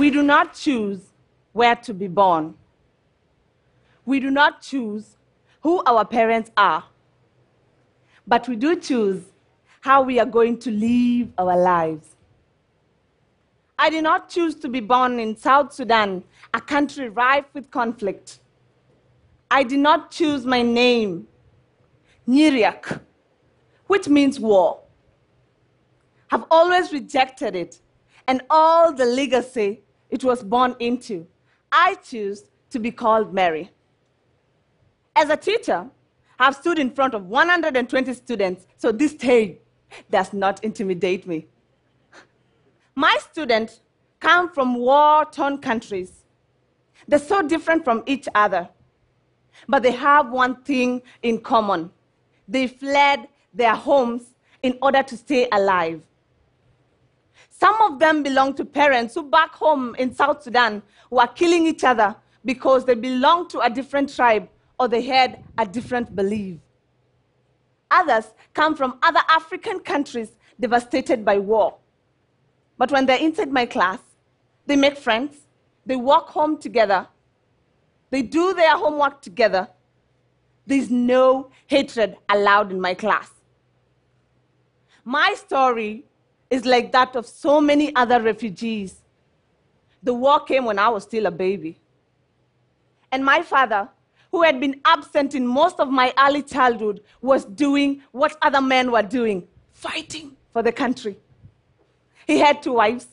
We do not choose where to be born. We do not choose who our parents are. But we do choose how we are going to live our lives. I did not choose to be born in South Sudan, a country rife with conflict. I did not choose my name, Nyiriak, which means war. I've always rejected it and all the legacy it was born into. I choose to be called Mary. As a teacher, I've stood in front of 120 students, so this stage does not intimidate me. My students come from war torn countries. They're so different from each other, but they have one thing in common they fled their homes in order to stay alive. Some of them belong to parents who, back home in South Sudan, were killing each other because they belonged to a different tribe or they had a different belief. Others come from other African countries devastated by war. But when they're inside my class, they make friends, they walk home together, they do their homework together. There's no hatred allowed in my class. My story is like that of so many other refugees. The war came when I was still a baby. And my father, who had been absent in most of my early childhood, was doing what other men were doing fighting for the country. He had two wives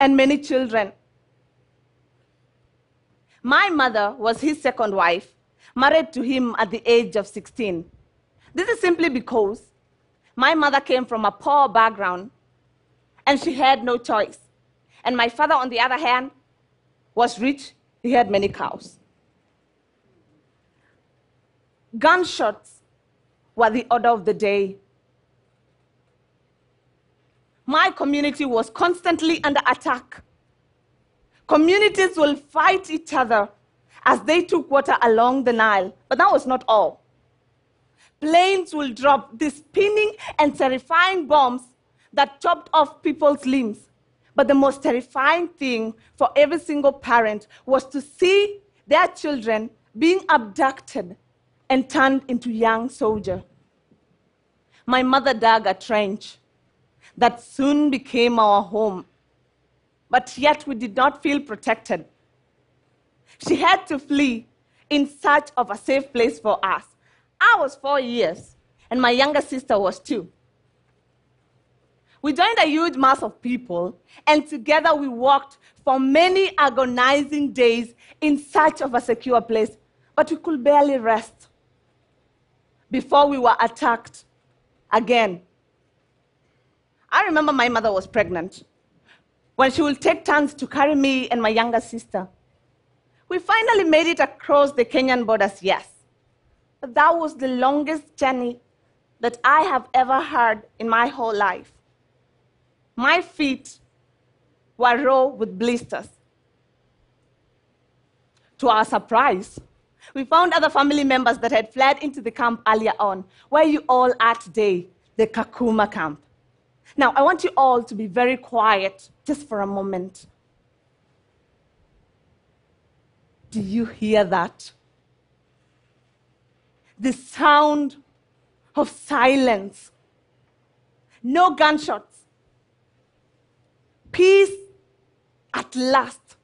and many children. My mother was his second wife, married to him at the age of 16. This is simply because my mother came from a poor background and she had no choice. And my father, on the other hand, was rich, he had many cows. Gunshots were the order of the day. My community was constantly under attack. Communities will fight each other as they took water along the Nile, but that was not all. Planes will drop these spinning and terrifying bombs that chopped off people's limbs. But the most terrifying thing for every single parent was to see their children being abducted and turned into young soldiers. My mother dug a trench that soon became our home, but yet we did not feel protected. She had to flee in search of a safe place for us. I was four years, and my younger sister was two. We joined a huge mass of people, and together we walked for many agonizing days in search of a secure place, but we could barely rest before we were attacked again. I remember my mother was pregnant when she would take turns to carry me and my younger sister. We finally made it across the Kenyan borders, yes. But that was the longest journey that I have ever had in my whole life. My feet were raw with blisters. To our surprise, we found other family members that had fled into the camp earlier on, where you all are today, the Kakuma camp. Now, I want you all to be very quiet just for a moment. Do you hear that? The sound of silence. No gunshots peace at last.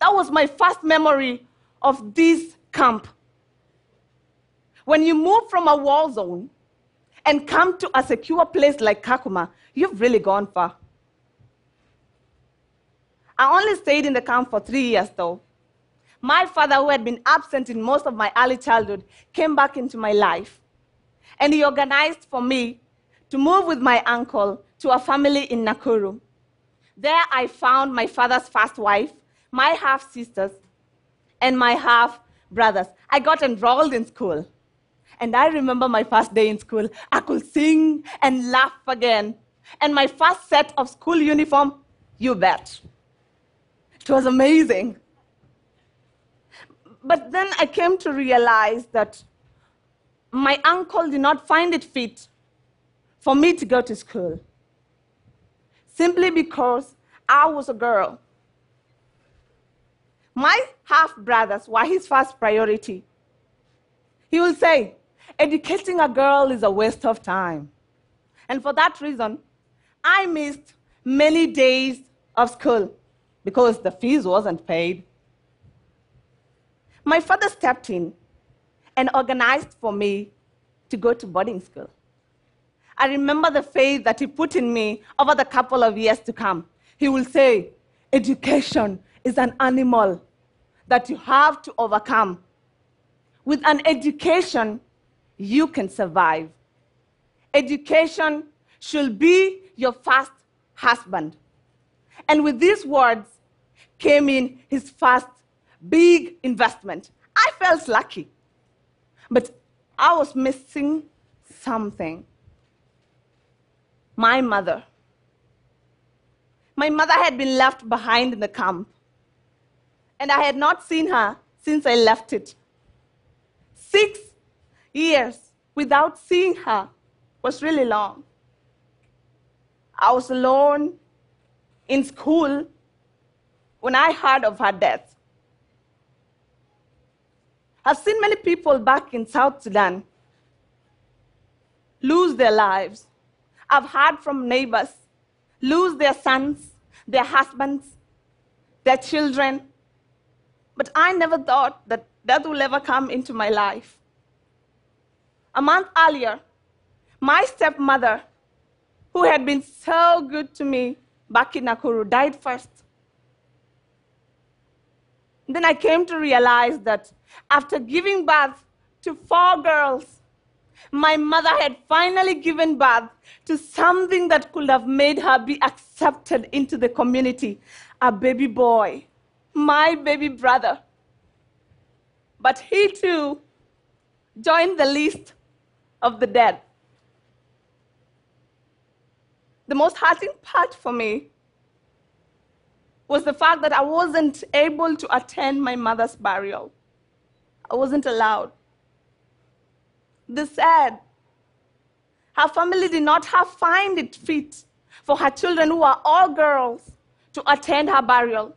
That was my first memory of this camp. When you move from a war zone and come to a secure place like Kakuma, you've really gone far. I only stayed in the camp for three years, though. My father, who had been absent in most of my early childhood, came back into my life. And he organized for me to move with my uncle to a family in Nakuru. There I found my father's first wife, my half sisters, and my half brothers. I got enrolled in school. And I remember my first day in school. I could sing and laugh again. And my first set of school uniform, you bet. It was amazing. But then I came to realize that my uncle did not find it fit for me to go to school simply because I was a girl My half brothers were his first priority. He would say, Educating a girl is a waste of time. And for that reason, I missed many days of school because the fees wasn't paid. My father stepped in and organized for me to go to boarding school. I remember the faith that he put in me over the couple of years to come. He will say, Education is an animal that you have to overcome. With an education, you can survive. Education should be your first husband. And with these words came in his first big investment. I felt lucky, but I was missing something. My mother. My mother had been left behind in the camp, and I had not seen her since I left it. Six years without seeing her was really long. I was alone in school when I heard of her death. I've seen many people back in South Sudan lose their lives. I've heard from neighbors lose their sons, their husbands, their children. But I never thought that that will ever come into my life. A month earlier, my stepmother, who had been so good to me back in Nakuru, died first. Then I came to realize that after giving birth to four girls, my mother had finally given birth to something that could have made her be accepted into the community a baby boy, my baby brother. But he too joined the list of the dead. The most hurting part for me was the fact that I wasn't able to attend my mother's burial. I wasn't allowed. The sad, her family did not have find it fit for her children, who are all girls, to attend her burial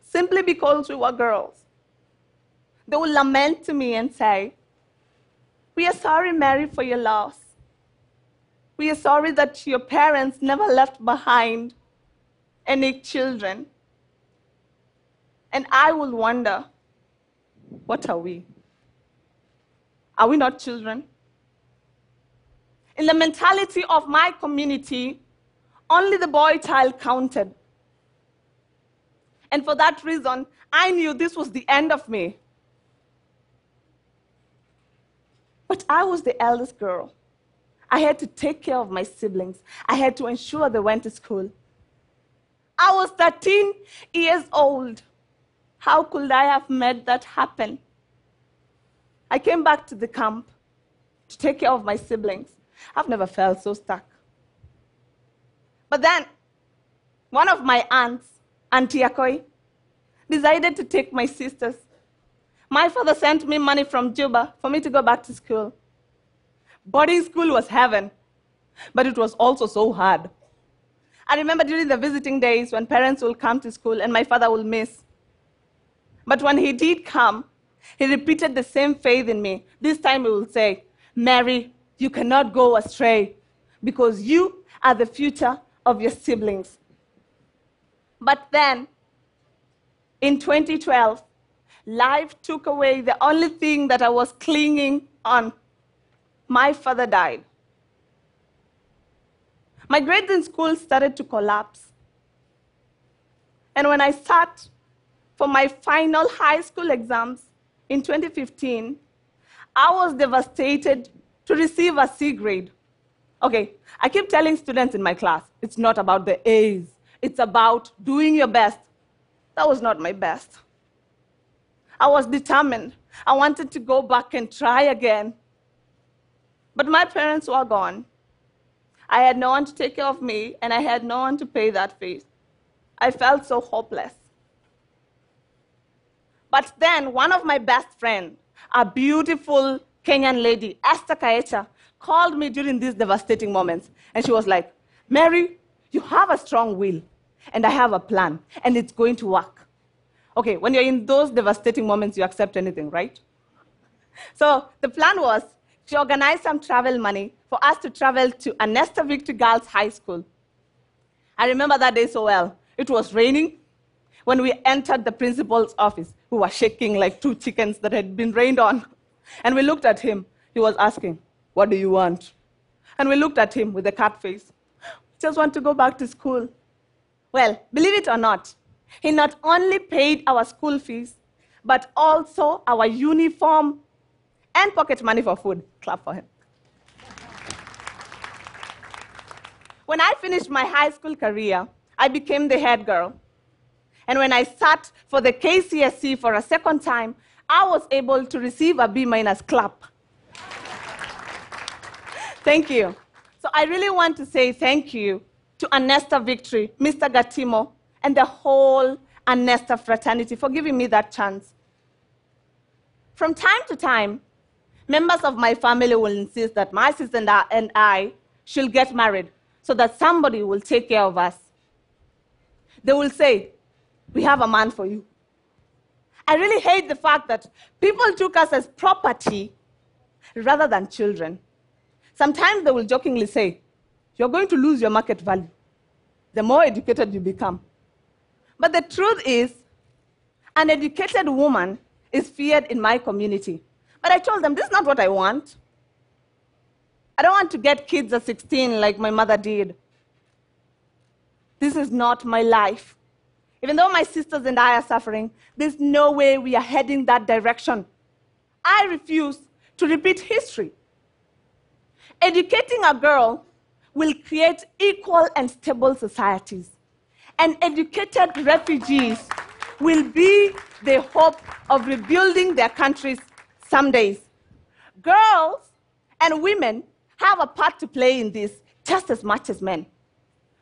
simply because we were girls. They would lament to me and say, We are sorry, Mary, for your loss. We are sorry that your parents never left behind any children. And I will wonder, what are we? Are we not children? In the mentality of my community, only the boy child counted. And for that reason, I knew this was the end of me. But I was the eldest girl. I had to take care of my siblings. I had to ensure they went to school. I was 13 years old. How could I have made that happen? I came back to the camp to take care of my siblings. I've never felt so stuck. But then, one of my aunts, Auntie Akoi, decided to take my sisters. My father sent me money from Juba for me to go back to school. Boarding school was heaven, but it was also so hard. I remember during the visiting days when parents will come to school and my father will miss. But when he did come, he repeated the same faith in me. This time he will say, Mary, you cannot go astray because you are the future of your siblings. But then, in 2012, life took away the only thing that I was clinging on. My father died. My grades in school started to collapse. And when I sat for my final high school exams in 2015, I was devastated to receive a C grade. Okay, I keep telling students in my class it's not about the A's, it's about doing your best. That was not my best. I was determined. I wanted to go back and try again. But my parents were gone. I had no one to take care of me, and I had no one to pay that fee. I felt so hopeless. But then one of my best friends, a beautiful Kenyan lady, Esther Kaecha, called me during these devastating moments. And she was like, Mary, you have a strong will, and I have a plan, and it's going to work. Okay, when you're in those devastating moments, you accept anything, right? So the plan was to organize some travel money for us to travel to Anesta Victory Girls High School. I remember that day so well. It was raining when we entered the principal's office, who were shaking like two chickens that had been rained on. And we looked at him. He was asking, What do you want? And we looked at him with a cat face. Just want to go back to school. Well, believe it or not, he not only paid our school fees, but also our uniform and pocket money for food. Clap for him. When I finished my high school career, I became the head girl. And when I sat for the KCSE for a second time, I was able to receive a B minus clap. thank you. So I really want to say thank you to Anesta Victory, Mr. Gatimo, and the whole Anesta fraternity for giving me that chance. From time to time, members of my family will insist that my sister and I, and I should get married so that somebody will take care of us. They will say, We have a man for you. I really hate the fact that people took us as property rather than children. Sometimes they will jokingly say, You're going to lose your market value the more educated you become. But the truth is, an educated woman is feared in my community. But I told them, This is not what I want. I don't want to get kids at 16 like my mother did. This is not my life. Even though my sisters and I are suffering, there's no way we are heading that direction. I refuse to repeat history. Educating a girl will create equal and stable societies. And educated refugees will be the hope of rebuilding their countries some days. Girls and women have a part to play in this just as much as men.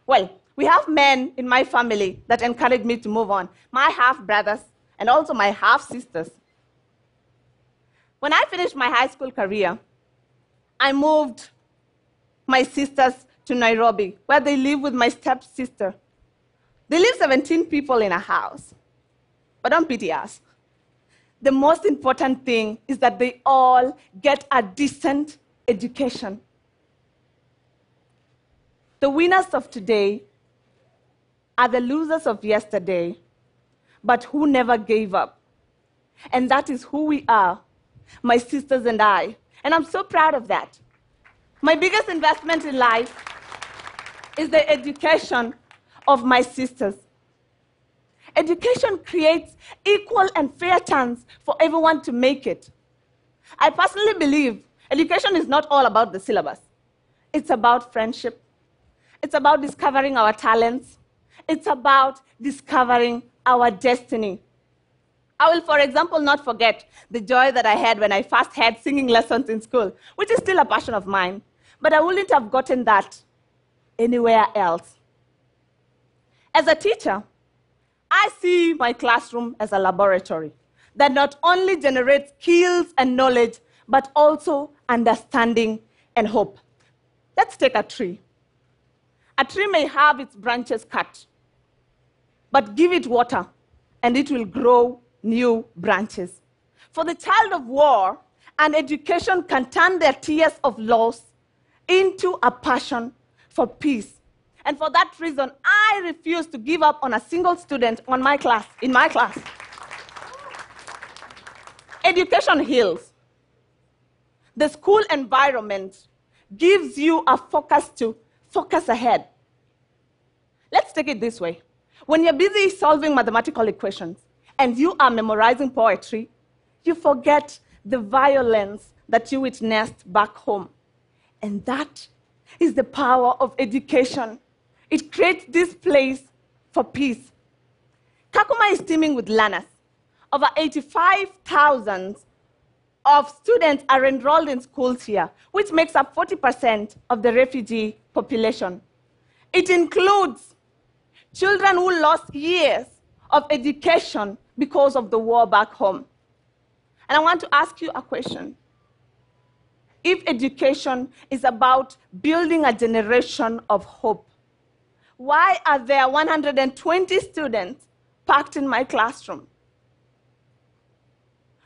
Well, we have men in my family that encourage me to move on my half brothers and also my half sisters. When I finished my high school career, I moved my sisters to Nairobi, where they live with my stepsister. They live 17 people in a house. But don't pity us. The most important thing is that they all get a decent education. The winners of today are the losers of yesterday, but who never gave up. And that is who we are, my sisters and I. And I'm so proud of that. My biggest investment in life is the education of my sisters. Education creates equal and fair chance for everyone to make it. I personally believe education is not all about the syllabus. It's about friendship. It's about discovering our talents. It's about discovering our destiny. I will, for example, not forget the joy that I had when I first had singing lessons in school, which is still a passion of mine. But I wouldn't have gotten that anywhere else. As a teacher, I see my classroom as a laboratory that not only generates skills and knowledge, but also understanding and hope. Let's take a tree. A tree may have its branches cut, but give it water and it will grow new branches. For the child of war, an education can turn their tears of loss into a passion for peace. And for that reason, I refuse to give up on a single student on my class, in my class. Education heals. The school environment gives you a focus to focus ahead. Let's take it this way. When you're busy solving mathematical equations and you are memorizing poetry, you forget the violence that you witnessed back home. And that is the power of education. It creates this place for peace. Kakuma is teeming with learners. Over 85,000 of students are enrolled in schools here, which makes up 40% of the refugee population. It includes children who lost years of education because of the war back home. And I want to ask you a question. If education is about building a generation of hope, why are there 120 students packed in my classroom?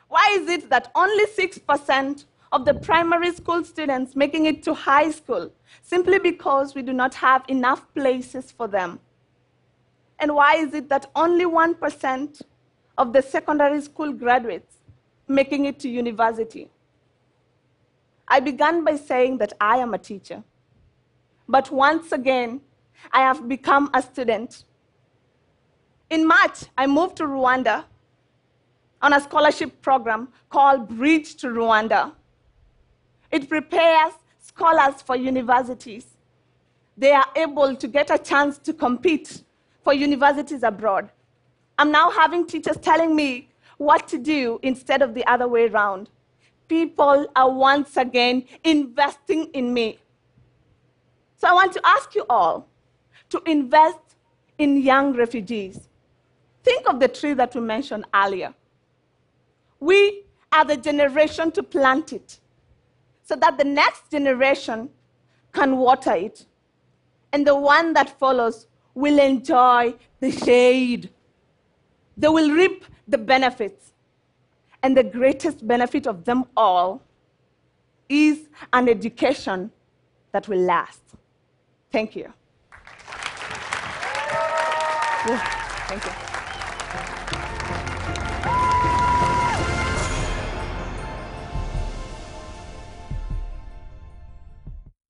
Why is it that only 6% of the primary school students making it to high school simply because we do not have enough places for them? And why is it that only 1% of the secondary school graduates making it to university? I began by saying that I am a teacher. But once again, I have become a student. In March, I moved to Rwanda on a scholarship program called Bridge to Rwanda. It prepares scholars for universities. They are able to get a chance to compete for universities abroad. I'm now having teachers telling me what to do instead of the other way around. People are once again investing in me. So I want to ask you all to invest in young refugees. Think of the tree that we mentioned earlier. We are the generation to plant it so that the next generation can water it. And the one that follows will enjoy the shade. They will reap the benefits. And the greatest benefit of them all is an education that will last. Thank you. Thank you.